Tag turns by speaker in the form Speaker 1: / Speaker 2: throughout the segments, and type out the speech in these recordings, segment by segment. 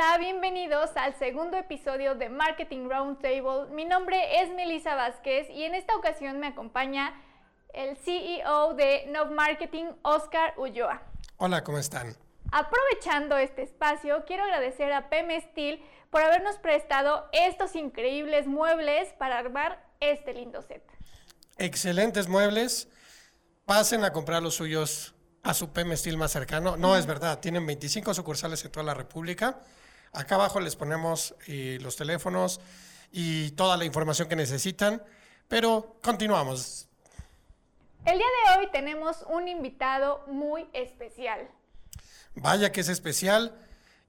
Speaker 1: Hola, bienvenidos al segundo episodio de Marketing Roundtable. Mi nombre es Melissa Vázquez y en esta ocasión me acompaña el CEO de Nov Marketing, Oscar Ulloa.
Speaker 2: Hola, ¿cómo están?
Speaker 1: Aprovechando este espacio, quiero agradecer a PM Steel por habernos prestado estos increíbles muebles para armar este lindo set.
Speaker 2: Excelentes muebles. Pasen a comprar los suyos a su PM Steel más cercano. No, es verdad, tienen 25 sucursales en toda la República. Acá abajo les ponemos eh, los teléfonos y toda la información que necesitan, pero continuamos.
Speaker 1: El día de hoy tenemos un invitado muy especial.
Speaker 2: Vaya que es especial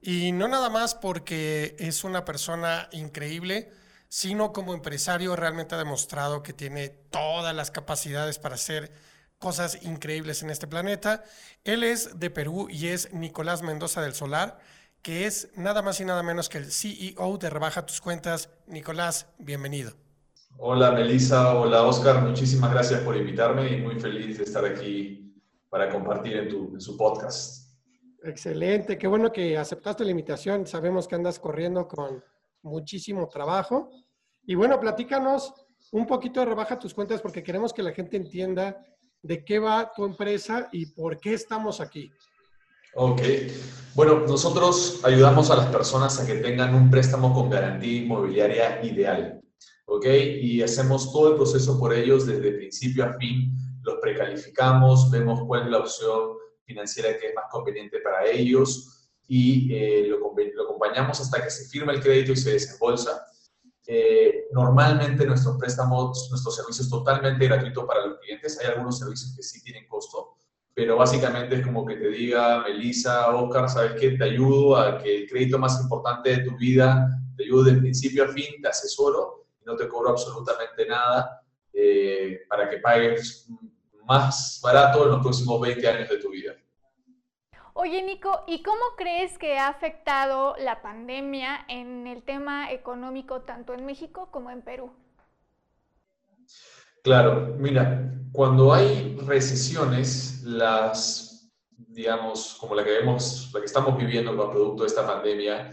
Speaker 2: y no nada más porque es una persona increíble, sino como empresario realmente ha demostrado que tiene todas las capacidades para ser cosas increíbles en este planeta. Él es de Perú y es Nicolás Mendoza del Solar, que es nada más y nada menos que el CEO de Rebaja tus cuentas. Nicolás, bienvenido.
Speaker 3: Hola Melissa, hola Oscar, muchísimas gracias por invitarme y muy feliz de estar aquí para compartir en, tu, en su podcast.
Speaker 2: Excelente, qué bueno que aceptaste la invitación. Sabemos que andas corriendo con muchísimo trabajo. Y bueno, platícanos un poquito de Rebaja tus cuentas porque queremos que la gente entienda de qué va tu empresa y por qué estamos aquí.
Speaker 3: Ok. Bueno, nosotros ayudamos a las personas a que tengan un préstamo con garantía inmobiliaria ideal. ¿Ok? Y hacemos todo el proceso por ellos desde principio a fin. Los precalificamos, vemos cuál es la opción financiera que es más conveniente para ellos y eh, lo, lo acompañamos hasta que se firma el crédito y se desembolsa. Eh, normalmente nuestros préstamos, nuestros servicios totalmente gratuitos para los clientes. Hay algunos servicios que sí tienen costo, pero básicamente es como que te diga, Melissa, Oscar, ¿sabes qué? Te ayudo a que el crédito más importante de tu vida, te ayudo de principio a fin, te asesoro y no te cobro absolutamente nada eh, para que pagues más barato en los próximos 20 años de tu vida.
Speaker 1: Oye, Nico, ¿y cómo crees que ha afectado la pandemia en el tema económico tanto en México como en Perú?
Speaker 3: Claro, mira, cuando hay recesiones, las, digamos, como la que vemos, la que estamos viviendo con producto de esta pandemia,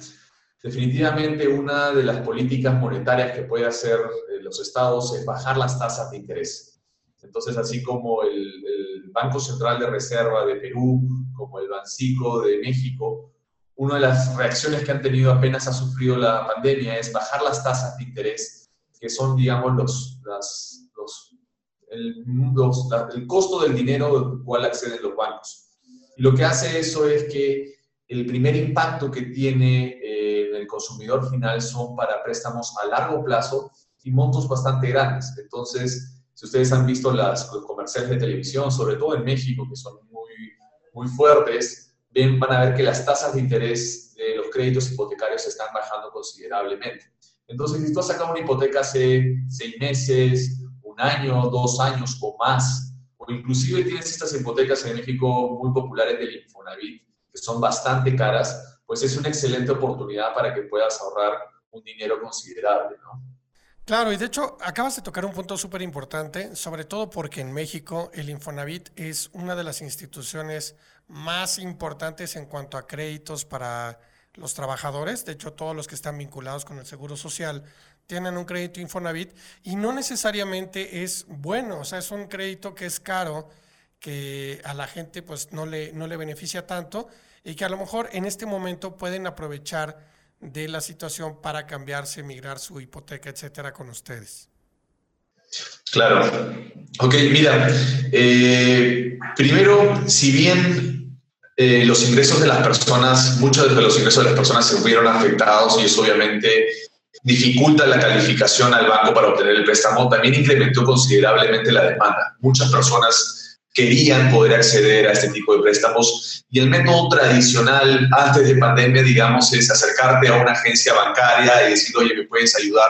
Speaker 3: definitivamente una de las políticas monetarias que puede hacer eh, los estados es bajar las tasas de interés. Entonces, así como el, Banco Central de Reserva de Perú, como el Bancico de México, una de las reacciones que han tenido apenas ha sufrido la pandemia es bajar las tasas de interés, que son, digamos, los, los, el, el, costo del dinero al cual acceden los bancos. Y lo que hace eso es que el primer impacto que tiene eh, el consumidor final son para préstamos a largo plazo y montos bastante grandes. Entonces, si ustedes han visto las, los comerciales de televisión, sobre todo en México, que son muy, muy fuertes, ven, van a ver que las tasas de interés de los créditos hipotecarios están bajando considerablemente. Entonces, si tú has sacado una hipoteca hace seis meses, un año, dos años o más, o inclusive tienes estas hipotecas en México muy populares del Infonavit, que son bastante caras, pues es una excelente oportunidad para que puedas ahorrar un dinero considerable.
Speaker 2: Claro, y de hecho acabas de tocar un punto súper importante, sobre todo porque en México el Infonavit es una de las instituciones más importantes en cuanto a créditos para los trabajadores. De hecho, todos los que están vinculados con el Seguro Social tienen un crédito Infonavit y no necesariamente es bueno, o sea, es un crédito que es caro, que a la gente pues no le, no le beneficia tanto y que a lo mejor en este momento pueden aprovechar de la situación para cambiarse, migrar su hipoteca, etcétera, con ustedes?
Speaker 3: Claro. Ok, mira, eh, primero, si bien eh, los ingresos de las personas, muchos de los ingresos de las personas se vieron afectados y eso obviamente dificulta la calificación al banco para obtener el préstamo, también incrementó considerablemente la demanda. Muchas personas querían poder acceder a este tipo de préstamos. Y el método tradicional antes de pandemia, digamos, es acercarte a una agencia bancaria y decir, oye, ¿me puedes ayudar?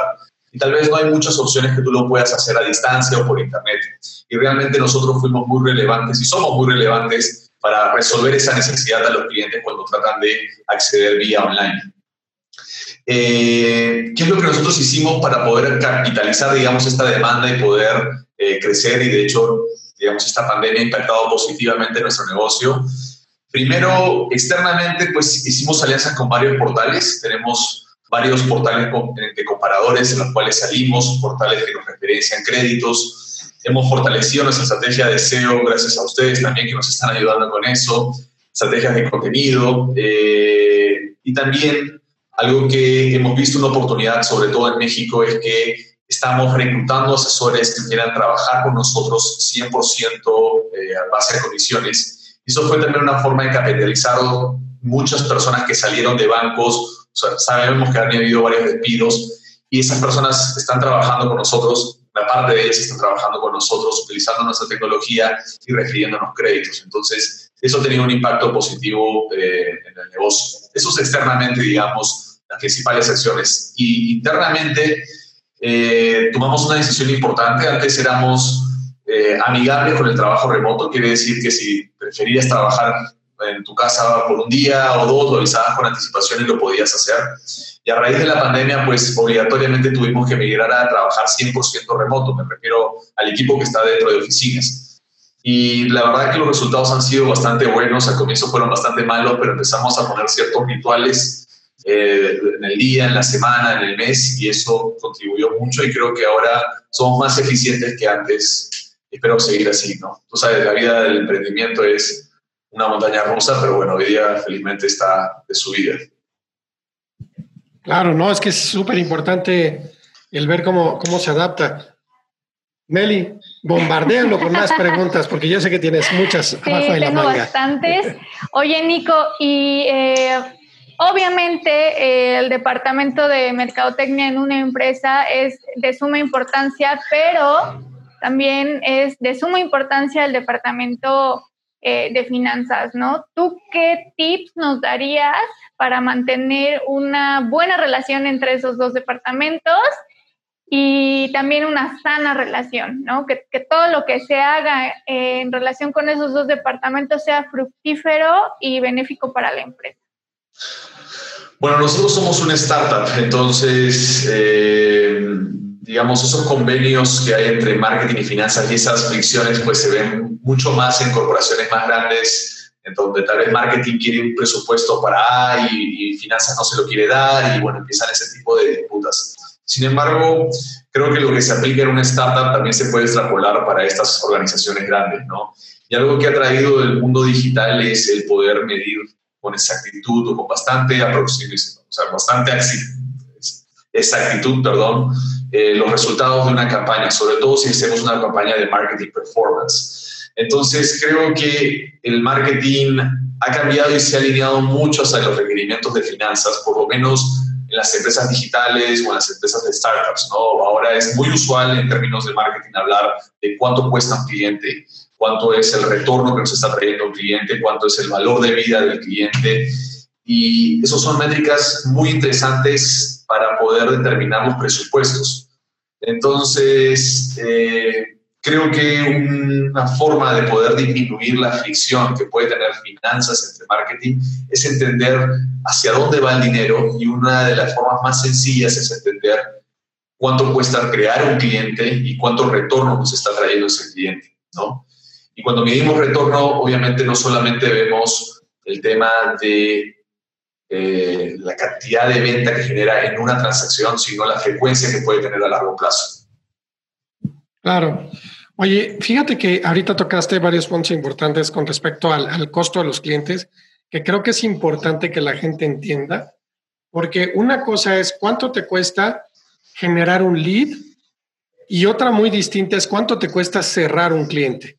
Speaker 3: Y tal vez no hay muchas opciones que tú lo puedas hacer a distancia o por internet. Y realmente nosotros fuimos muy relevantes y somos muy relevantes para resolver esa necesidad de los clientes cuando tratan de acceder vía online. Eh, ¿Qué es lo que nosotros hicimos para poder capitalizar, digamos, esta demanda y poder eh, crecer? Y de hecho, digamos, esta pandemia ha impactado positivamente nuestro negocio. Primero, externamente, pues hicimos alianzas con varios portales. Tenemos varios portales de comparadores en los cuales salimos, portales que nos referencian créditos. Hemos fortalecido nuestra estrategia de SEO gracias a ustedes también que nos están ayudando con eso, estrategias de contenido eh, y también algo que hemos visto una oportunidad, sobre todo en México, es que estamos reclutando asesores que quieran trabajar con nosotros 100% eh, a base de condiciones. Eso fue también una forma de capitalizar muchas personas que salieron de bancos sabemos que han habido varios despidos y esas personas están trabajando con nosotros, la parte de ellas están trabajando con nosotros, utilizando nuestra tecnología y refiriéndonos créditos. Entonces, eso tenido un impacto positivo eh, en el negocio. Eso es externamente, digamos, las principales acciones. Y internamente, eh, tomamos una decisión importante. Antes éramos eh, amigables con el trabajo remoto, quiere decir que si preferías trabajar en tu casa por un día o dos, lo avisabas con anticipación y lo podías hacer. Y a raíz de la pandemia, pues obligatoriamente tuvimos que migrar a trabajar 100% remoto, me refiero al equipo que está dentro de oficinas. Y la verdad que los resultados han sido bastante buenos, al comienzo fueron bastante malos, pero empezamos a poner ciertos rituales eh, en el día, en la semana, en el mes, y eso contribuyó mucho y creo que ahora somos más eficientes que antes. Espero seguir así, ¿no? Tú sabes, la vida del emprendimiento es una montaña rusa, pero bueno, hoy día felizmente está de subida.
Speaker 2: Claro, no, es que es súper importante el ver cómo, cómo se adapta. Nelly, bombardéalo con más preguntas, porque yo sé que tienes muchas
Speaker 1: sí, tengo bastantes. Oye, Nico, y eh, obviamente eh, el departamento de mercadotecnia en una empresa es de suma importancia, pero también es de suma importancia el departamento eh, de finanzas, ¿no? ¿Tú qué tips nos darías para mantener una buena relación entre esos dos departamentos y también una sana relación, ¿no? Que, todo lo que se haga en relación con esos dos departamentos sea fructífero y benéfico para la empresa.
Speaker 3: Bueno, nosotros somos una startup, entonces eh, digamos, esos convenios que hay entre marketing y finanzas y esas fricciones pues se ven mucho más en corporaciones más grandes, en donde tal vez marketing quiere un presupuesto para A y, finanzas no se lo quiere dar y bueno, empiezan ese tipo de disputas. Sin embargo, creo que lo que se aplica en una startup también se puede extrapolar para estas organizaciones grandes, ¿no? Y algo que ha traído el mundo digital es el poder medir con exactitud o con bastante aproximación, o sea, bastante exactitud, perdón, eh, los resultados de una campaña, sobre todo si hacemos una campaña de marketing performance. Entonces, creo que el marketing ha cambiado y se ha alineado mucho a los requerimientos de finanzas, por lo menos en las empresas digitales o en las empresas de startups. ¿no? Ahora es muy usual en términos de marketing hablar de cuánto cuesta un cliente, cuánto es el retorno que nos está trayendo un cliente, cuánto es el valor de vida del cliente. Y esas son métricas muy interesantes para poder determinar los presupuestos. Entonces, eh, creo que una forma de poder disminuir la fricción que puede tener finanzas entre marketing es entender hacia dónde va el dinero y una de las formas más sencillas es entender cuánto cuesta crear un cliente y cuánto retorno nos está trayendo ese cliente, ¿no? Y cuando medimos retorno, obviamente no solamente vemos el tema de eh, la cantidad de venta que genera en una transacción, sino la frecuencia que puede tener a largo plazo.
Speaker 2: Claro. Oye, fíjate que ahorita tocaste varios puntos importantes con respecto al, al costo de los clientes, que creo que es importante que la gente entienda, porque una cosa es cuánto te cuesta generar un lead y otra muy distinta es cuánto te cuesta cerrar un cliente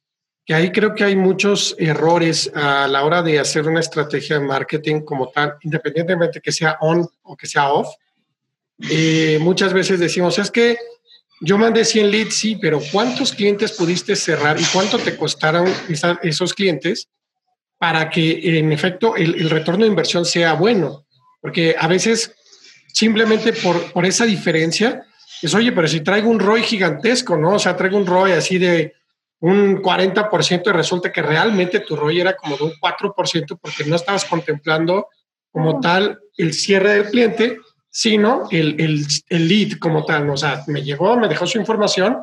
Speaker 2: que ahí creo que hay muchos errores a la hora de hacer una estrategia de marketing como tal, independientemente que sea on o que sea off. Eh, muchas veces decimos, es que yo mandé 100 leads, sí, pero ¿cuántos clientes pudiste cerrar y cuánto te costaron esos clientes para que en efecto el, retorno de inversión sea bueno? Porque a veces simplemente por, por esa diferencia es, oye, pero si traigo un ROI gigantesco, ¿no? O sea, traigo un ROI así de un 40% y resulta que realmente tu ROI era como de un 4% porque no estabas contemplando como tal el cierre del cliente, sino el, el, el, lead como tal. O sea, me llegó, me dejó su información,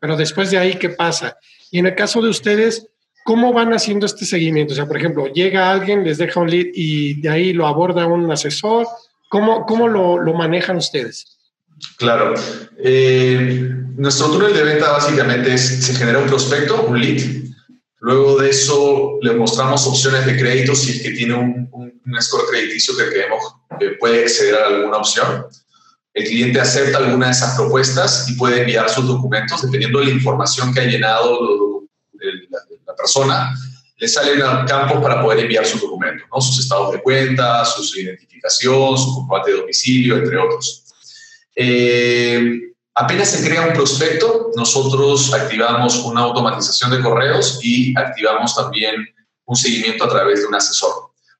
Speaker 2: pero después de ahí, ¿qué pasa? Y en el caso de ustedes, ¿cómo van haciendo este seguimiento? O sea, por ejemplo, llega alguien, les deja un lead y de ahí lo aborda un asesor. ¿Cómo, cómo lo, lo manejan ustedes?
Speaker 3: Claro. Eh, nuestro túnel de venta básicamente es, se genera un prospecto, un lead. Luego de eso le mostramos opciones de crédito si es que tiene un, score crediticio que creemos que puede acceder a alguna opción. El cliente acepta alguna de esas propuestas y puede enviar sus documentos dependiendo de la información que ha llenado la, persona. Le salen campos para poder enviar sus documentos, ¿no? sus estados de cuenta, su identificación, su comprobante de domicilio, entre otros. Eh, apenas se crea un prospecto, nosotros activamos una automatización de correos y activamos también un seguimiento a través de un asesor.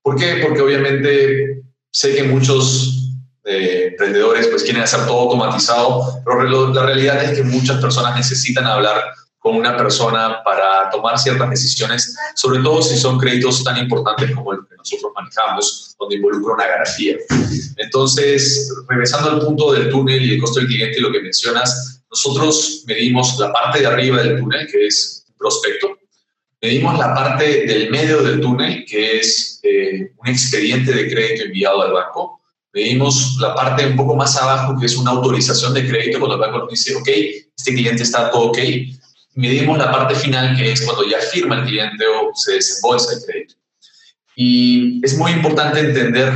Speaker 3: ¿Por qué? Porque obviamente sé que muchos eh, emprendedores pues quieren hacer todo automatizado, pero la realidad es que muchas personas necesitan hablar con una persona para tomar ciertas decisiones, sobre todo si son créditos tan importantes como el que nosotros manejamos, donde involucra una garantía. Entonces, regresando al punto del túnel y el costo del cliente y lo que mencionas, nosotros medimos la parte de arriba del túnel, que es prospecto, medimos la parte del medio del túnel, que es eh, un expediente de crédito enviado al banco, medimos la parte un poco más abajo, que es una autorización de crédito, cuando el banco nos dice, ok, este cliente está todo ok, medimos la parte final, que es cuando ya firma el cliente o se desembolsa el crédito. Y es muy importante entender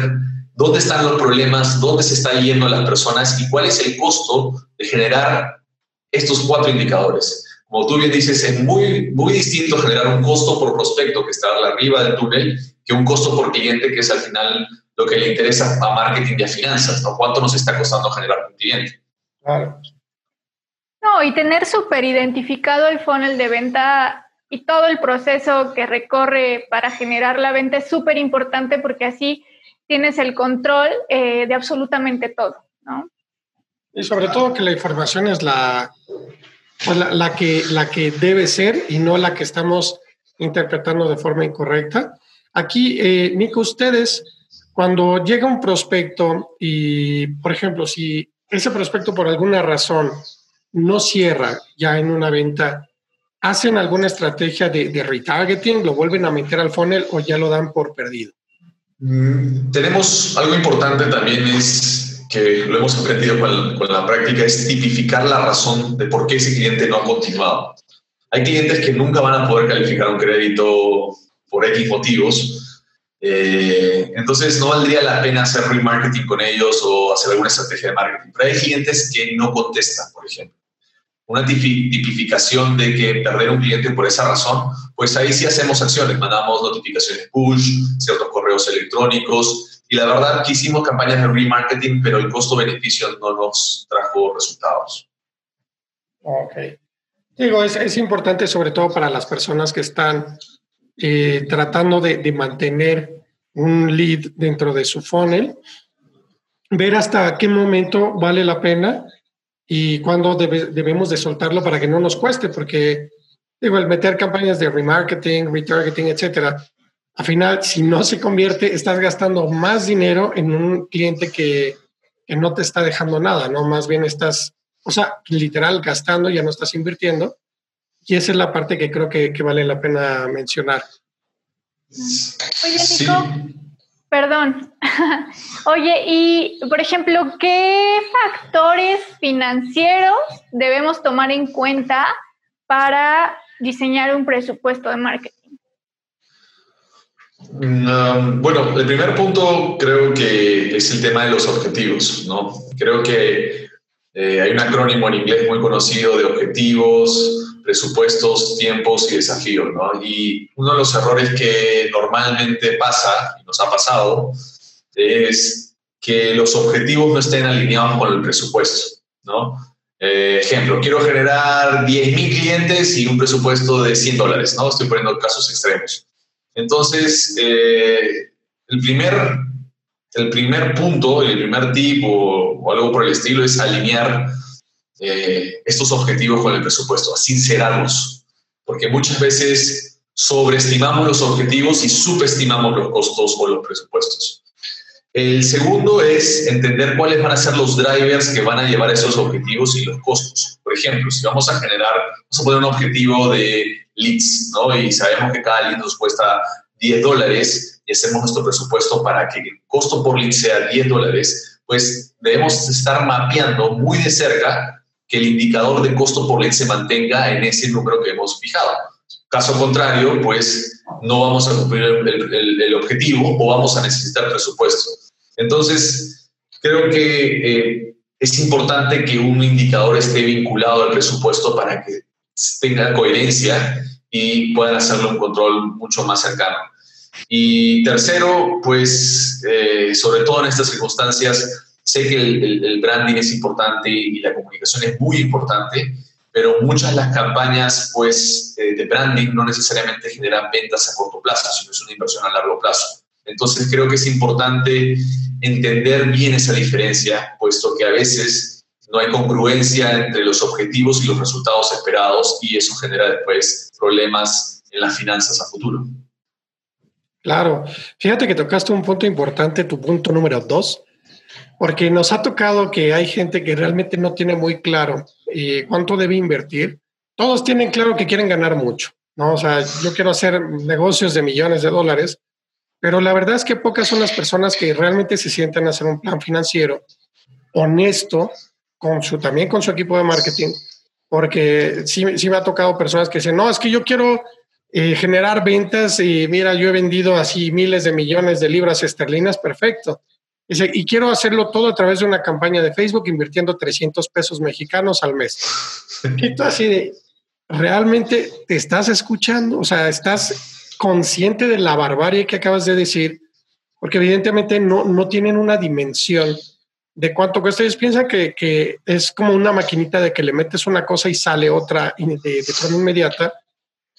Speaker 3: dónde están los problemas, dónde se está yendo las personas y cuál es el costo de generar estos cuatro indicadores. Como tú bien dices, es muy, muy distinto generar un costo por prospecto que está arriba del túnel que un costo por cliente, que es al final lo que le interesa a marketing y a finanzas, ¿no? ¿Cuánto nos está costando generar un cliente? Claro.
Speaker 1: No, y tener súper identificado el funnel de venta y todo el proceso que recorre para generar la venta es súper importante porque así tienes el control eh, de absolutamente todo, ¿no?
Speaker 2: Y sobre todo que la información es la, pues la, que, la que debe ser y no la que estamos interpretando de forma incorrecta. Aquí, eh, Nico, ustedes, cuando llega un prospecto y, por ejemplo, si ese prospecto por alguna razón no cierra ya en una venta, ¿hacen alguna estrategia de, retargeting? ¿Lo vuelven a meter al funnel o ya lo dan por perdido?
Speaker 3: Mm, tenemos algo importante también es que lo hemos aprendido con, la práctica, es tipificar la razón de por qué ese cliente no ha continuado. Hay clientes que nunca van a poder calificar un crédito por X motivos. Eh, entonces no valdría la pena hacer remarketing con ellos o hacer alguna estrategia de marketing. Pero hay clientes que no contestan, por ejemplo una tipificación de que perder un cliente por esa razón, pues ahí sí hacemos acciones, mandamos notificaciones push, ciertos correos electrónicos, y la verdad que hicimos campañas de remarketing, pero el costo-beneficio no nos trajo resultados.
Speaker 2: Ok. Digo, es, es importante sobre todo para las personas que están eh, tratando de, de mantener un lead dentro de su funnel, ver hasta qué momento vale la pena y cuándo debemos de soltarlo para que no nos cueste, porque digo, el meter campañas de remarketing, retargeting, etcétera, al final, si no se convierte, estás gastando más dinero en un cliente que, que no te está dejando nada, ¿no? Más bien estás, o sea, literal gastando, ya no estás invirtiendo. Y esa es la parte que creo que, que vale la pena mencionar.
Speaker 1: Oye, Nico, Perdón. Oye, y por ejemplo, ¿qué factores financieros debemos tomar en cuenta para diseñar un presupuesto de marketing?
Speaker 3: Mm, bueno, el primer punto creo que es el tema de los objetivos, ¿no? Creo que eh, hay un acrónimo en inglés muy conocido de objetivos, presupuestos, tiempos y desafíos, ¿no? Y uno de los errores que normalmente pasa, y nos ha pasado, es que los objetivos no estén alineados con el presupuesto, ¿no? Eh, ejemplo, quiero generar 10.000 clientes y un presupuesto de 100 dólares, ¿no? Estoy poniendo casos extremos. Entonces, eh, el, primer, el primer punto, el primer tip o, o algo por el estilo es alinear eh, estos objetivos con el presupuesto, a sincerarlos, porque muchas veces sobreestimamos los objetivos y subestimamos los costos o los presupuestos. El segundo es entender cuáles van a ser los drivers que van a llevar esos objetivos y los costos. Por ejemplo, si vamos a generar, vamos a poner un objetivo de leads, ¿no? Y sabemos que cada lead nos cuesta 10 dólares y hacemos nuestro presupuesto para que el costo por lead sea 10 dólares, pues debemos estar mapeando muy de cerca que el indicador de costo por lead se mantenga en ese número que hemos fijado. Caso contrario, pues no vamos a cumplir el, el, objetivo o vamos a necesitar presupuesto. Entonces, creo que eh, es importante que un indicador esté vinculado al presupuesto para que tenga coherencia y puedan hacerlo un control mucho más cercano. Y tercero, pues, eh, sobre todo en estas circunstancias, sé que el, el, branding es importante y la comunicación es muy importante, pero muchas de las campañas, pues, eh, de branding no necesariamente generan ventas a corto plazo, sino es una inversión a largo plazo. Entonces, creo que es importante entender bien esa diferencia, puesto que a veces no hay congruencia entre los objetivos y los resultados esperados y eso genera después problemas en las finanzas a futuro.
Speaker 2: Claro, fíjate que tocaste un punto importante, tu punto número dos, porque nos ha tocado que hay gente que realmente no tiene muy claro eh, cuánto debe invertir. Todos tienen claro que quieren ganar mucho, ¿no? O sea, yo quiero hacer negocios de millones de dólares, pero la verdad es que pocas son las personas que realmente se sienten a hacer un plan financiero honesto con su, también con su equipo de marketing, porque sí, sí me ha tocado personas que dicen, no, es que yo quiero eh, generar ventas y mira, yo he vendido así miles de millones de libras esterlinas, perfecto. Y quiero hacerlo todo a través de una campaña de Facebook invirtiendo 300 pesos mexicanos al mes. Y así de, ¿realmente te estás escuchando? O sea, estás consciente de la barbarie que acabas de decir, porque evidentemente no, no tienen una dimensión de cuánto cuesta. Ellos piensan que, que, es como una maquinita de que le metes una cosa y sale otra de, de, forma inmediata,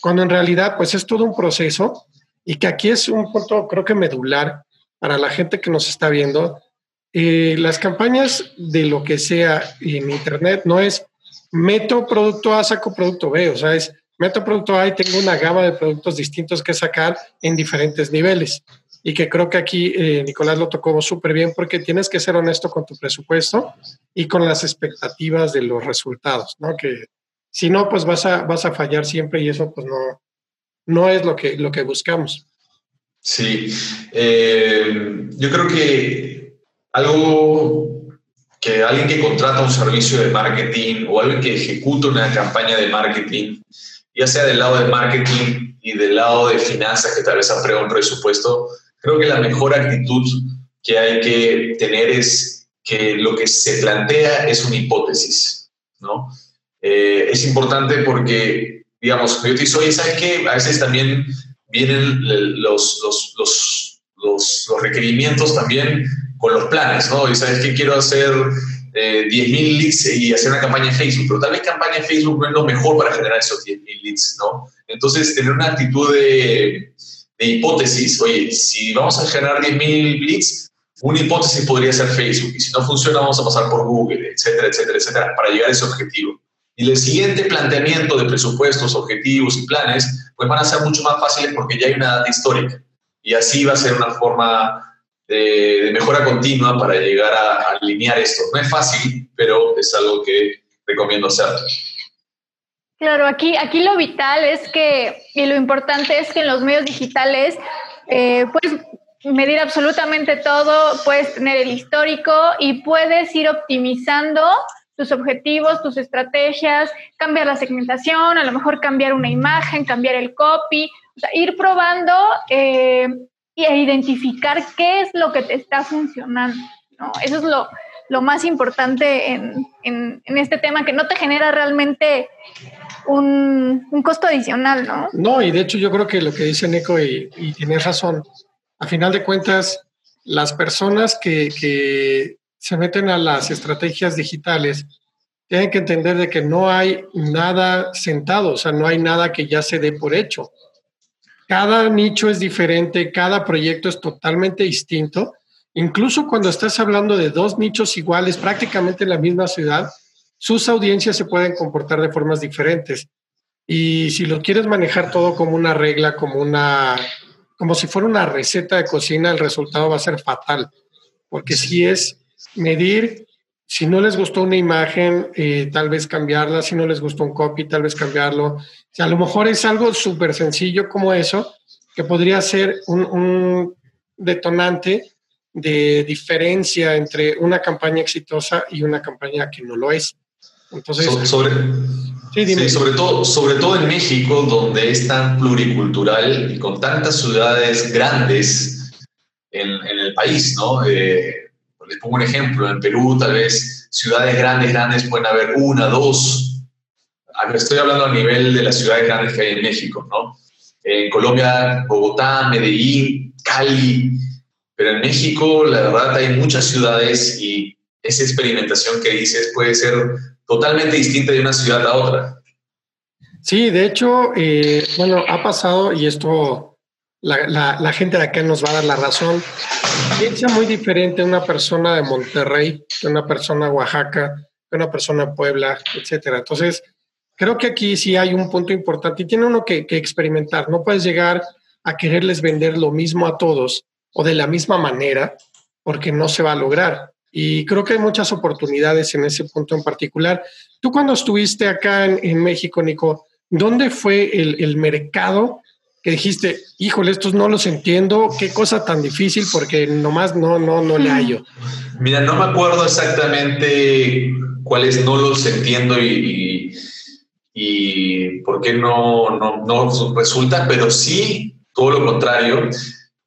Speaker 2: cuando en realidad pues es todo un proceso y que aquí es un punto creo que medular para la gente que nos está viendo. Eh, las campañas de lo que sea en Internet no es meto producto A, saco producto B, o sea, es meto producto A y tengo una gama de productos distintos que sacar en diferentes niveles. Y que creo que aquí eh, Nicolás lo tocó súper bien porque tienes que ser honesto con tu presupuesto y con las expectativas de los resultados, ¿no? Que si no, pues vas a, vas a fallar siempre y eso pues no, no es lo que, lo que buscamos.
Speaker 3: Sí, eh, yo creo que algo que alguien que contrata un servicio de marketing o alguien que ejecuta una campaña de marketing ya sea del lado de marketing y del lado de finanzas, que tal vez aprueba un presupuesto, creo que la mejor actitud que hay que tener es que lo que se plantea es una hipótesis, ¿no? Eh, es importante porque, digamos, yo te digo, oye, ¿sabes qué? A veces también vienen los, los, los, los, requerimientos también con los planes, ¿no? Y ¿sabes qué? Quiero hacer eh, 10.000 leads y hacer una campaña en Facebook, pero tal vez campaña en Facebook no es lo mejor para generar esos 10.000 leads, ¿no? Entonces, tener una actitud de, de hipótesis, oye, si vamos a generar 10.000 leads, una hipótesis podría ser Facebook, y si no funciona, vamos a pasar por Google, etcétera, etcétera, etcétera, para llegar a ese objetivo. Y el siguiente planteamiento de presupuestos, objetivos y planes, pues van a ser mucho más fáciles porque ya hay una data histórica. Y así va a ser una forma de, mejora continua para llegar a, alinear esto. No es fácil, pero es algo que recomiendo hacer.
Speaker 1: Claro, aquí, aquí lo vital es que, y lo importante es que en los medios digitales eh, puedes medir absolutamente todo, puedes tener el histórico y puedes ir optimizando tus objetivos, tus estrategias, cambiar la segmentación, a lo mejor cambiar una imagen, cambiar el copy, ir probando eh, e identificar qué es lo que te está funcionando. Eso es lo, lo más importante en, en, este tema, que no te genera realmente un, un, costo adicional, ¿no?
Speaker 2: No, y de hecho yo creo que lo que dice Nico, y, y tienes razón, a final de cuentas, las personas que, que se meten a las estrategias digitales tienen que entender de que no hay nada sentado, o sea, no hay nada que ya se dé por hecho cada nicho es diferente, cada proyecto es totalmente distinto. Incluso cuando estás hablando de dos nichos iguales, prácticamente en la misma ciudad, sus audiencias se pueden comportar de formas diferentes. Y si lo quieres manejar todo como una regla, como una, como si fuera una receta de cocina, el resultado va a ser fatal. Porque si es medir si no les gustó una imagen, eh, tal vez cambiarla, si no les gustó un copy, tal vez cambiarlo. O sea, a lo mejor es algo súper sencillo como eso, que podría ser un, detonante de diferencia entre una campaña exitosa y una campaña que no lo es.
Speaker 3: Entonces, sobre, sí, sobre, todo, sobre todo en México, donde es tan pluricultural y con tantas ciudades grandes en, en el país, ¿no? Eh, les pongo un ejemplo, en Perú tal vez ciudades grandes, grandes pueden haber una, dos. Estoy hablando a nivel de las ciudades grandes que hay en México, ¿no? En Colombia, Bogotá, Medellín, Cali, pero en México la verdad hay muchas ciudades y esa experimentación que dices puede ser totalmente distinta de una ciudad a otra.
Speaker 2: Sí, de hecho, eh, bueno, ha pasado y esto la, gente de acá nos va a dar la razón. Piensa muy diferente una persona de Monterrey que una persona de Oaxaca, que una persona de Puebla, etcétera. Entonces, creo que aquí sí hay un punto importante y tiene uno que, que experimentar. No puedes llegar a quererles vender lo mismo a todos o de la misma manera, porque no se va a lograr. Y creo que hay muchas oportunidades en ese punto en particular. Tú cuando estuviste acá en, en México, Nico, ¿dónde fue el, el mercado que dijiste, híjole, estos no los entiendo, qué cosa tan difícil porque nomás no, no, no le hallo?
Speaker 3: Mira, no me acuerdo exactamente cuáles no los entiendo y, y, por qué no, no, no, resulta, pero sí, todo lo contrario.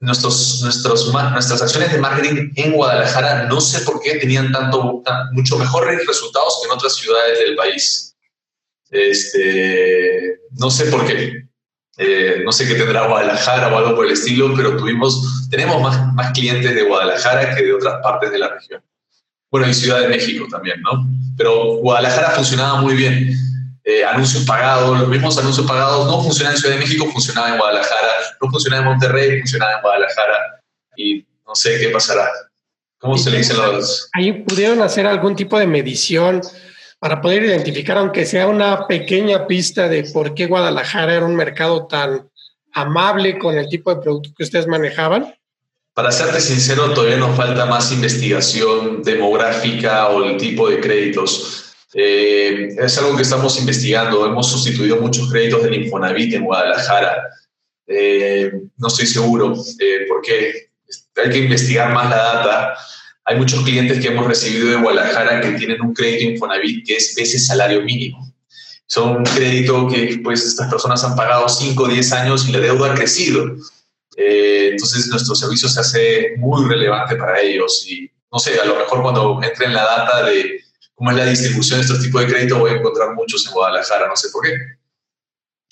Speaker 3: Nuestros, nuestros, nuestras acciones de marketing en Guadalajara no sé por qué tenían tanto, mucho mejores resultados que en otras ciudades del país. Este, no sé por qué. Eh, no sé qué tendrá Guadalajara o algo por el estilo, pero tuvimos, tenemos más, más clientes de Guadalajara que de otras partes de la región. Bueno, y Ciudad de México también, ¿no? Pero Guadalajara funcionaba muy bien. Eh, anuncios pagados, los mismos anuncios pagados no funcionaban en Ciudad de México, funcionaban en Guadalajara, no funcionaba en Monterrey, funcionaba en Guadalajara. Y no sé qué pasará. ¿Cómo se le dicen los...?
Speaker 2: Ahí pudieron hacer algún tipo de medición para poder identificar, aunque sea una pequeña pista de por qué Guadalajara era un mercado tan amable con el tipo de producto que ustedes manejaban?
Speaker 3: Para serte sincero, todavía nos falta más investigación demográfica o el tipo de créditos. Eh, es algo que estamos investigando. Hemos sustituido muchos créditos del Infonavit en Guadalajara. Eh, no estoy seguro eh, porque hay que investigar más la data hay muchos clientes que hemos recibido de Guadalajara que tienen un crédito Infonavit que es ese salario mínimo. Son un crédito que pues estas personas han pagado 5 o 10 años y la deuda ha crecido. Eh, entonces nuestro servicio se hace muy relevante para ellos y no sé, a lo mejor cuando entre en la data de cómo es la distribución de estos tipos de crédito voy a encontrar muchos en Guadalajara, no sé por qué.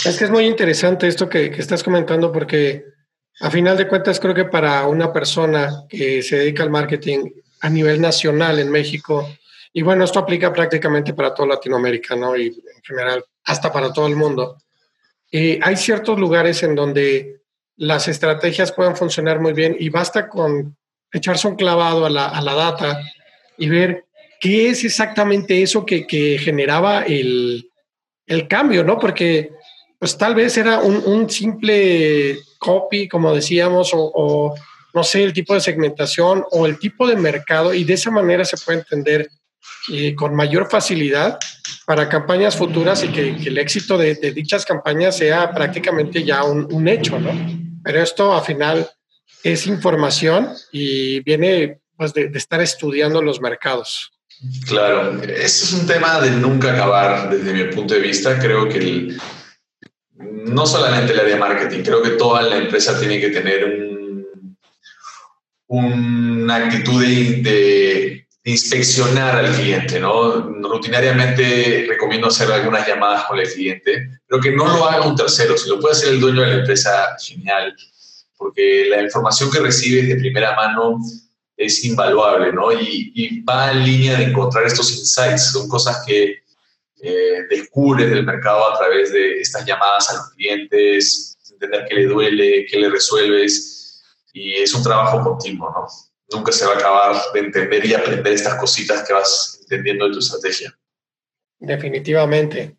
Speaker 2: Es que es muy interesante esto que, que estás comentando porque a final de cuentas creo que para una persona que se dedica al marketing a nivel nacional en México. Y bueno, esto aplica prácticamente para toda Latinoamérica, ¿no? Y en general, hasta para todo el mundo. Y hay ciertos lugares en donde las estrategias pueden funcionar muy bien y basta con echarse un clavado a la, a la data y ver qué es exactamente eso que, que generaba el, el, cambio, ¿no? Porque pues tal vez era un, un simple copy, como decíamos, o no sé, el tipo de segmentación o el tipo de mercado y de esa manera se puede entender eh, con mayor facilidad para campañas futuras y que, el éxito de, dichas campañas sea prácticamente ya un, hecho, ¿no? Pero esto al final es información y viene pues, de, estar estudiando los mercados.
Speaker 3: Claro, ese es un tema de nunca acabar desde mi punto de vista. Creo que no solamente el área de marketing, creo que toda la empresa tiene que tener un una actitud de, inspeccionar al cliente, ¿no? Rutinariamente recomiendo hacer algunas llamadas con el cliente, pero que no lo haga un tercero. Si lo puede hacer el dueño de la empresa, genial, porque la información que recibes de primera mano es invaluable, ¿no? Y, va en línea de encontrar estos insights, son cosas que eh, descubres del mercado a través de estas llamadas a los clientes, entender qué le duele, qué le resuelves y es un trabajo continuo, ¿no? Nunca se va a acabar de entender y aprender estas cositas que vas entendiendo de tu estrategia.
Speaker 2: Definitivamente.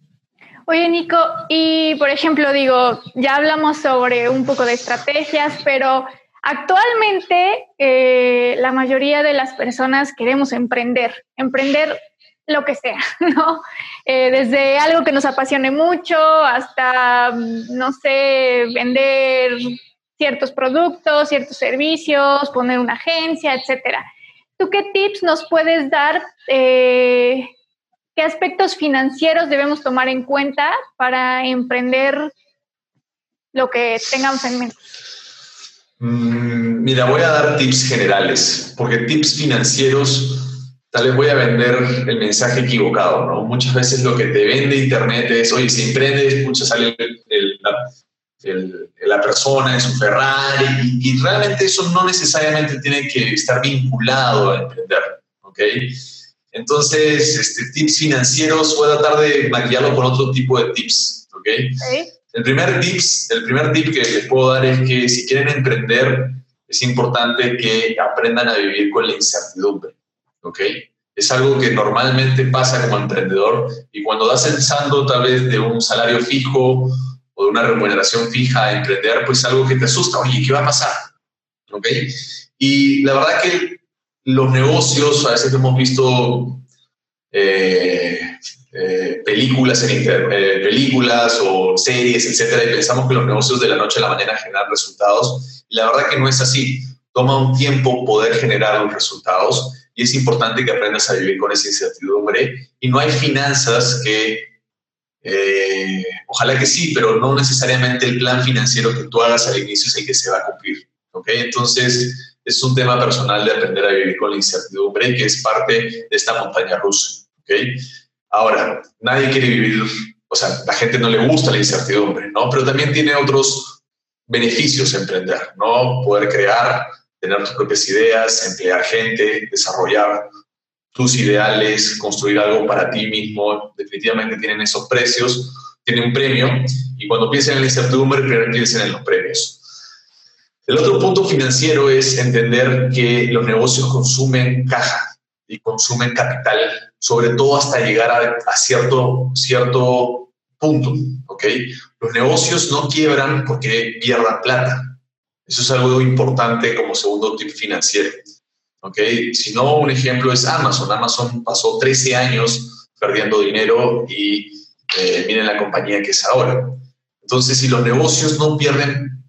Speaker 1: Oye, Nico, y por ejemplo, digo, ya hablamos sobre un poco de estrategias, pero Actualmente, eh, la mayoría de las personas queremos emprender, emprender lo que sea, ¿no? Eh, desde algo que nos apasione mucho hasta, no sé, vender ciertos productos, ciertos servicios, poner una agencia, etcétera. ¿Tú qué tips nos puedes dar? Eh, ¿Qué aspectos financieros debemos tomar en cuenta para emprender lo que tengamos en mente?
Speaker 3: Mm, mira, voy a dar tips generales, porque tips financieros, tal vez voy a vender el mensaje equivocado, ¿no? Muchas veces lo que te vende Internet es, oye, si emprendes, mucho sale la, persona en su Ferrari, y, realmente eso no necesariamente tiene que estar vinculado a emprender, ¿ok? Entonces, este, tips financieros, voy a tratar de maquillarlo con otro tipo de tips, ¿ok? ¿Sí? El primer, tips, el primer tip que les puedo dar es que si quieren emprender, es importante que aprendan a vivir con la incertidumbre. ¿Ok? Es algo que normalmente pasa como emprendedor y cuando das el saldo tal vez de un salario fijo de una remuneración fija a emprender, pues es algo que te asusta. Oye, ¿qué va a pasar? ¿Ok? Y la verdad que los negocios, a veces hemos visto eh, eh, películas, en eh, películas o series, etcétera, y pensamos que los negocios de la noche a la mañana generan resultados. La verdad que no es así. Toma un tiempo poder generar los resultados y es importante que aprendas a vivir con esa incertidumbre. Y no hay finanzas que, eh, ojalá que sí, pero no necesariamente el plan financiero que tú hagas al inicio es el que se va a cumplir. ¿ok? Entonces, es un tema personal de aprender a vivir con la incertidumbre que es parte de esta montaña rusa. ¿ok? Ahora, nadie quiere vivir, o sea, la gente no le gusta la incertidumbre, ¿no? Pero también tiene otros beneficios emprender, ¿no? Poder crear, tener tus propias ideas, emplear gente, desarrollar tus ideales, construir algo para ti mismo, definitivamente tienen esos precios, tienen un premio, y cuando piensen en la incertidumbre, piensen en los premios. El otro punto financiero es entender que los negocios consumen caja y consumen capital sobre todo hasta llegar a, cierto, cierto punto, ¿ok? Los negocios no quiebran porque pierdan plata. Eso es algo importante como segundo tip financiero, ¿ok? Si no, un ejemplo es Amazon. Amazon pasó 13 años perdiendo dinero y eh, miren la compañía que es ahora. Entonces, si los negocios no pierden,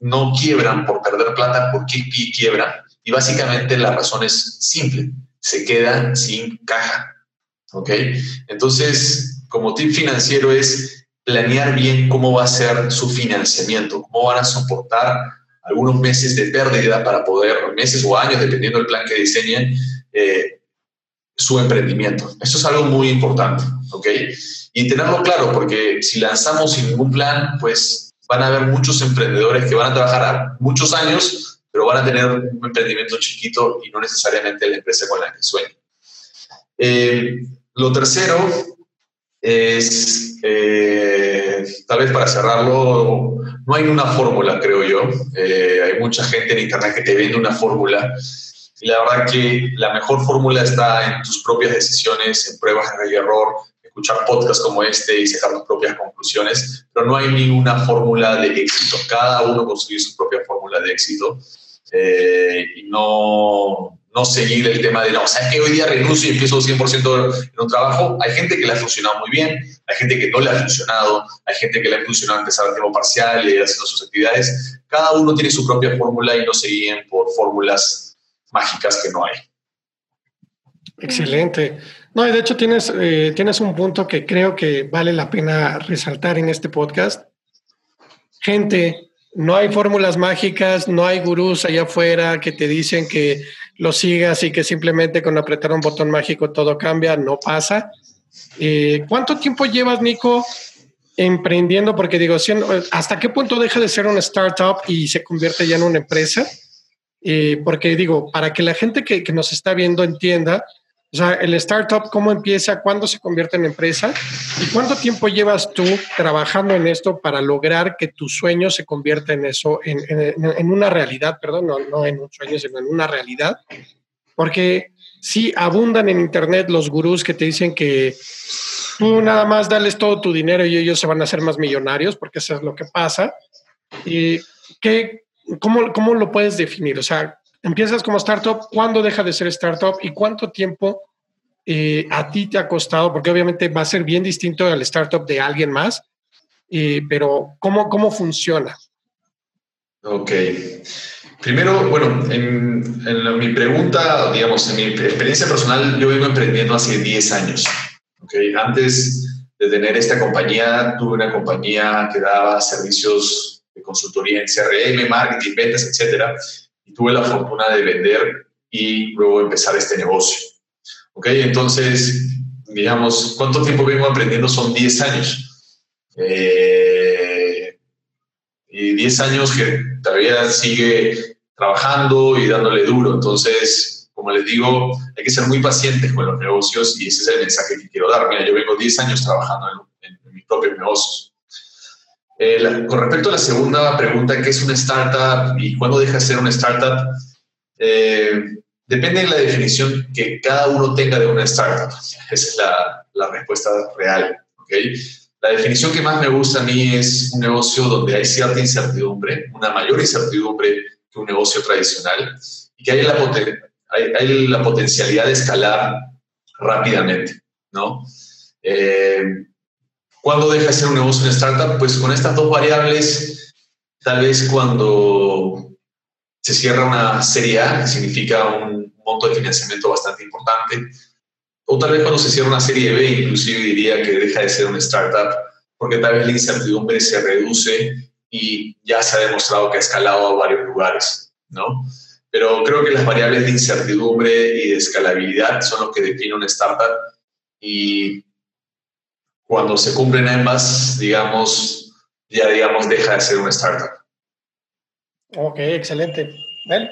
Speaker 3: no quiebran por perder plata, ¿por qué quiebran? Y básicamente la razón es simple se queda sin caja. ¿Ok? Entonces, como tip financiero es planear bien cómo va a ser su financiamiento, cómo van a soportar algunos meses de pérdida para poder, meses o años, dependiendo del plan que diseñen, eh, su emprendimiento. Esto es algo muy importante, ¿ok? Y tenerlo claro, porque si lanzamos sin ningún plan, pues van a haber muchos emprendedores que van a trabajar muchos años pero van a tener un emprendimiento chiquito y no necesariamente la empresa con la que sueñan. Eh, lo tercero es, eh, tal vez para cerrarlo, no hay una fórmula, creo yo. Eh, hay mucha gente en Internet que te vende una fórmula y la verdad que la mejor fórmula está en tus propias decisiones, en pruebas de error, escuchar podcasts como este y sacar tus propias conclusiones, pero no hay ninguna fórmula de éxito. Cada uno construye su propia fórmula de éxito eh, y no, no seguir el tema de, no, ¿sabes que hoy día renuncio y empiezo 100% en un trabajo? Hay gente que le ha funcionado muy bien, hay gente que no le ha funcionado, hay gente que le ha funcionado empezar a tiempo parcial y haciendo sus actividades. Cada uno tiene su propia fórmula y no se guíen por fórmulas mágicas que no hay.
Speaker 2: Excelente. No, y de hecho tienes, eh, tienes un punto que creo que vale la pena resaltar en este podcast. Gente no hay fórmulas mágicas, no hay gurús allá afuera que te dicen que lo sigas y que simplemente con apretar un botón mágico todo cambia, no pasa. Eh, ¿Cuánto tiempo llevas, Nico, emprendiendo? Porque digo, ¿hasta qué punto deja de ser una startup y se convierte ya en una empresa? Eh, porque digo, para que la gente que, que nos está viendo entienda, o sea, el startup, ¿cómo empieza? ¿Cuándo se convierte en empresa? ¿Y cuánto tiempo llevas tú trabajando en esto para lograr que tu sueño se convierta en eso, en, en, una realidad, perdón, no, no, en un sueño, sino en una realidad? Porque sí abundan en Internet los gurús que te dicen que tú nada más dales todo tu dinero y ellos se van a hacer más millonarios, porque eso es lo que pasa. ¿Y qué, ¿cómo, ¿cómo lo puedes definir? O sea, empiezas como startup, ¿cuándo deja de ser startup y cuánto tiempo eh, a ti te ha costado? Porque obviamente va a ser bien distinto al startup de alguien más, eh, pero ¿cómo, ¿cómo funciona?
Speaker 3: Ok. Primero, bueno, en, mi pregunta, digamos, en mi experiencia personal, yo vengo emprendiendo hace 10 años. Okay. Antes de tener esta compañía, tuve una compañía que daba servicios de consultoría en CRM, marketing, ventas, etcétera, y tuve la fortuna de vender y luego empezar este negocio. ¿Ok? Entonces, digamos, ¿cuánto tiempo vengo aprendiendo? Son 10 años. Eh, y 10 años que todavía sigue trabajando y dándole duro. Entonces, como les digo, hay que ser muy pacientes con los negocios y ese es el mensaje que quiero dar. Mira, yo vengo 10 años trabajando en, en mis propios negocios. Eh, con respecto a la segunda pregunta, ¿qué es una startup y cuándo deja de ser una startup? Eh, depende de la definición que cada uno tenga de una startup. Esa es la, la respuesta real. ¿okay? La definición que más me gusta a mí es un negocio donde hay cierta incertidumbre, una mayor incertidumbre que un negocio tradicional, y que hay la, poten hay, hay la potencialidad de escalar rápidamente. ¿no? Eh, ¿Cuándo deja de ser un negocio en startup? Pues con estas dos variables, tal vez cuando se cierra una serie A, que significa un monto de financiamiento bastante importante, o tal vez cuando se cierra una serie B, inclusive diría que deja de ser una startup, porque tal vez la incertidumbre se reduce y ya se ha demostrado que ha escalado a varios lugares, ¿no? Pero creo que las variables de incertidumbre y de escalabilidad son lo que define una startup y cuando se cumplen ambas, digamos, ya digamos, deja de ser una startup.
Speaker 2: Ok, excelente. ¿Ven?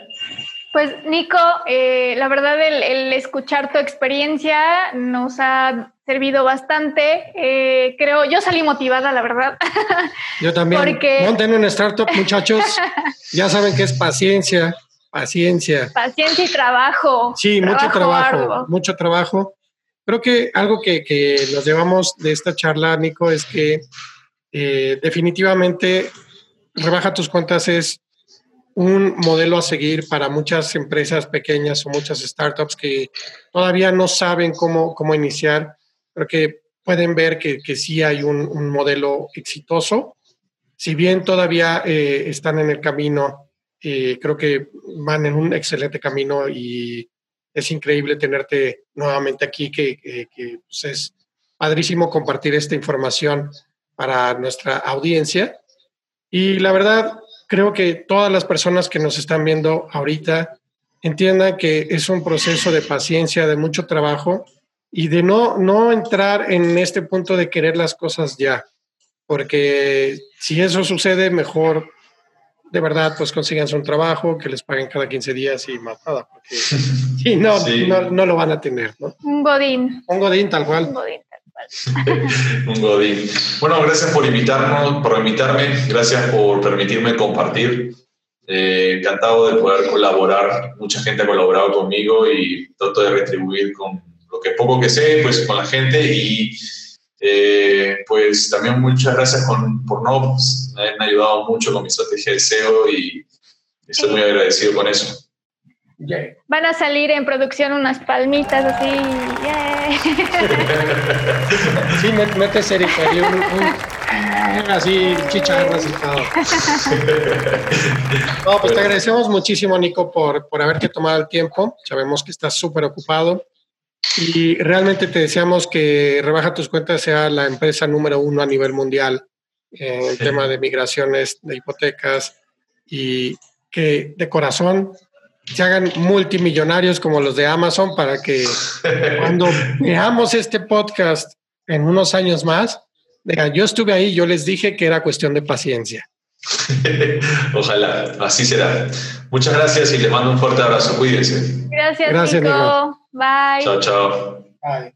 Speaker 1: Pues Nico, eh, la verdad el, escuchar tu experiencia nos ha servido bastante. Eh, creo, yo salí motivada, la verdad.
Speaker 2: Yo también. Porque... Monten una startup, muchachos. ya saben que es paciencia, paciencia.
Speaker 1: Paciencia y trabajo.
Speaker 2: Sí, mucho trabajo, mucho trabajo. Creo que algo que, que, nos llevamos de esta charla, Nico, es que eh, definitivamente rebaja tus cuentas es un modelo a seguir para muchas empresas pequeñas o muchas startups que todavía no saben cómo, cómo iniciar, pero que pueden ver que, que sí hay un, modelo exitoso. Si bien todavía eh, están en el camino, eh, creo que van en un excelente camino y es increíble tenerte nuevamente aquí, que, pues, es padrísimo compartir esta información para nuestra audiencia. Y la verdad, creo que todas las personas que nos están viendo ahorita entiendan que es un proceso de paciencia, de mucho trabajo y de no, no entrar en este punto de querer las cosas ya, porque si eso sucede, mejor de verdad, pues consigan un trabajo, que les paguen cada 15 días y más nada, porque si no, no, no, lo van a tener. ¿no?
Speaker 1: Un godín.
Speaker 2: Un godín tal cual.
Speaker 1: Un godín tal cual.
Speaker 3: un godín. Bueno, gracias por invitarnos, por invitarme, gracias por permitirme compartir. Eh, encantado de poder colaborar. Mucha gente ha colaborado conmigo y trato de retribuir con lo que poco que sé, pues con la gente y eh, pues también muchas gracias con, por no, me han ayudado mucho con mi estrategia de SEO y estoy muy agradecido con eso.
Speaker 1: Van a salir en producción unas palmitas así. Yeah.
Speaker 2: sí, mete serie, un, un, así chicharras y todo. No, pues te agradecemos muchísimo, Nico, por, por haberte tomado el tiempo. Sabemos que estás súper ocupado. Y realmente te deseamos que Rebaja tus cuentas sea la empresa número uno a nivel mundial en el tema de migraciones, de hipotecas y que de corazón se hagan multimillonarios como los de Amazon para que cuando veamos este podcast en unos años más, digan, yo estuve ahí, yo les dije que era cuestión de paciencia.
Speaker 3: Ojalá, así será. Muchas gracias y les mando un fuerte abrazo. Cuídense.
Speaker 1: Gracias, gracias Nico. Bye.
Speaker 3: Chao, chao. Bye.